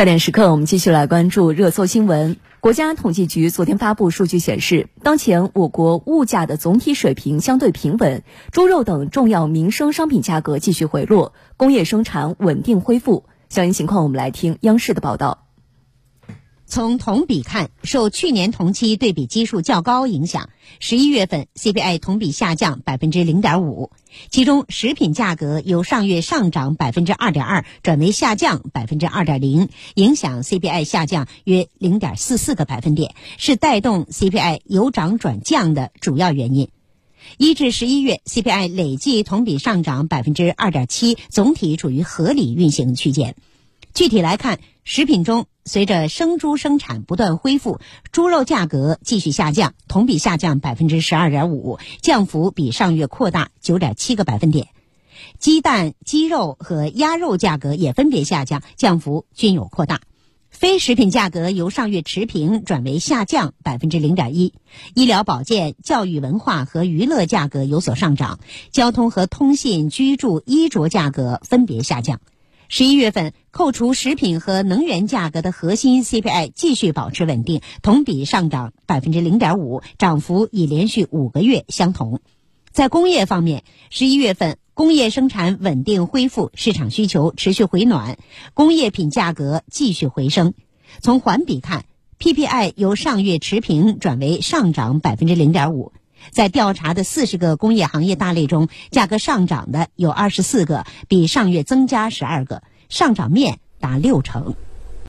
焦点时刻，我们继续来关注热搜新闻。国家统计局昨天发布数据显示，当前我国物价的总体水平相对平稳，猪肉等重要民生商品价格继续回落，工业生产稳定恢复。详细情况，我们来听央视的报道。从同比看，受去年同期对比基数较高影响，十一月份 CPI 同比下降百分之零点五，其中食品价格由上月上涨百分之二点二转为下降百分之二点零，影响 CPI 下降约零点四四个百分点，是带动 CPI 由涨转降的主要原因。一至十一月 CPI 累计同比上涨百分之二点七，总体处于合理运行区间。具体来看，食品中，随着生猪生产不断恢复，猪肉价格继续下降，同比下降百分之十二点五，降幅比上月扩大九点七个百分点。鸡蛋、鸡肉和鸭肉价格也分别下降，降幅均有扩大。非食品价格由上月持平转为下降百分之零点一。医疗保健、教育文化和娱乐价格有所上涨，交通和通信、居住、衣着价格分别下降。十一月份，扣除食品和能源价格的核心 CPI 继续保持稳定，同比上涨百分之零点五，涨幅已连续五个月相同。在工业方面，十一月份工业生产稳定恢复，市场需求持续回暖，工业品价格继续回升。从环比看，PPI 由上月持平转为上涨百分之零点五。在调查的四十个工业行业大类中，价格上涨的有二十四个，比上月增加十二个，上涨面达六成。